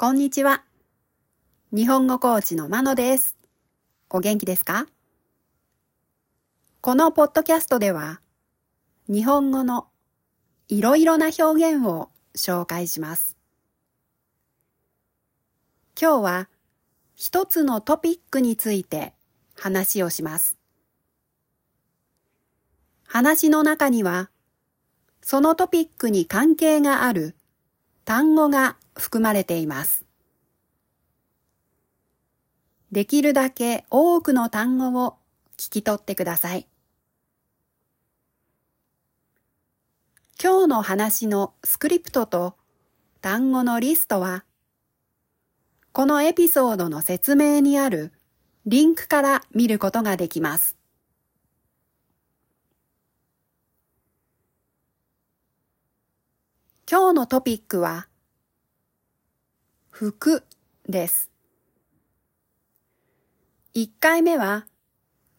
こんにちは。日本語コーチのまのです。お元気ですか？このポッドキャストでは、日本語のいろいろな表現を紹介します。今日は一つのトピックについて話をします。話の中には、そのトピックに関係がある単語が含まれています。できるだけ多くの単語を聞き取ってください。今日の話のスクリプトと単語のリストは、このエピソードの説明にあるリンクから見ることができます。今日のトピックは、服です。1回目は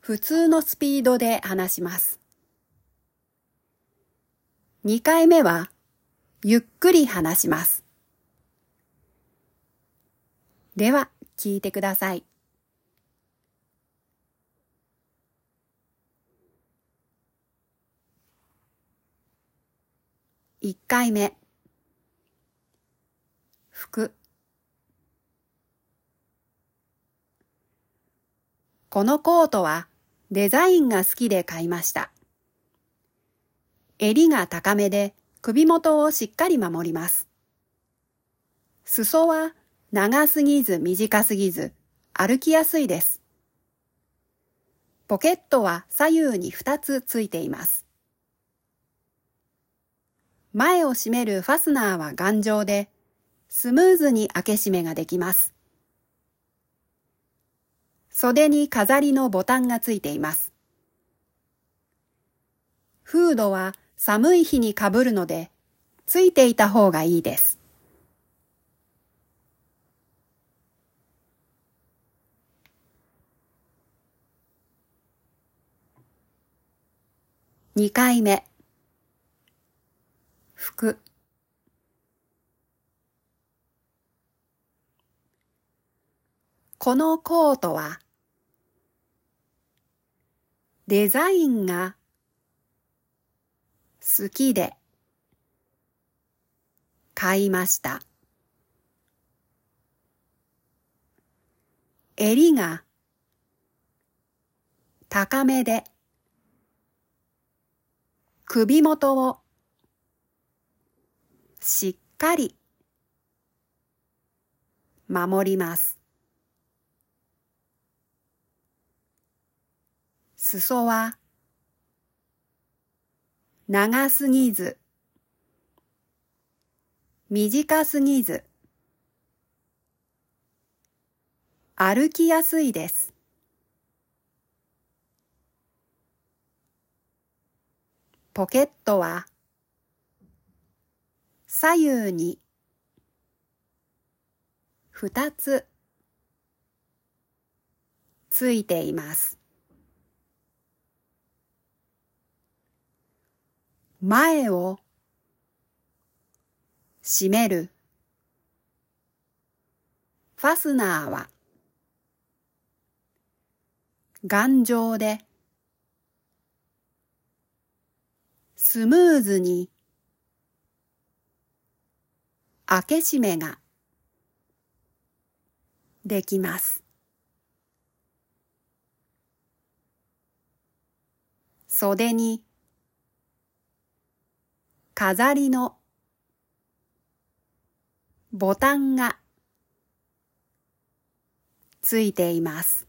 普通のスピードで話します。2回目はゆっくり話します。では聞いてください。1回目服このコートはデザインが好きで買いました。襟が高めで首元をしっかり守ります。裾は長すぎず短すぎず歩きやすいです。ポケットは左右に2つついています。前を閉めるファスナーは頑丈で、スムーズに開け閉めができます。袖に飾りのボタンがついています。フードは寒い日にかぶるので、ついていた方がいいです。二回目。服。このコートはデザインが好きで買いました。襟が高めで首元をしっかり守ります。裾は長すぎず短すぎず歩きやすいです。ポケットは左右に二つついています。前を閉めるファスナーは頑丈でスムーズに開け閉めができます。袖に飾りのボタンがついています。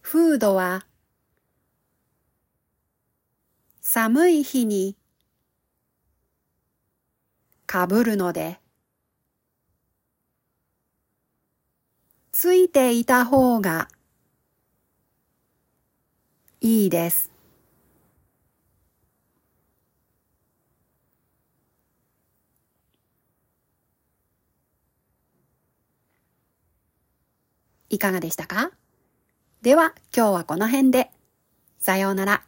フードは寒い日にかぶるのでついていた方がいいです。いかがでしたか？では今日はこの辺で。さようなら。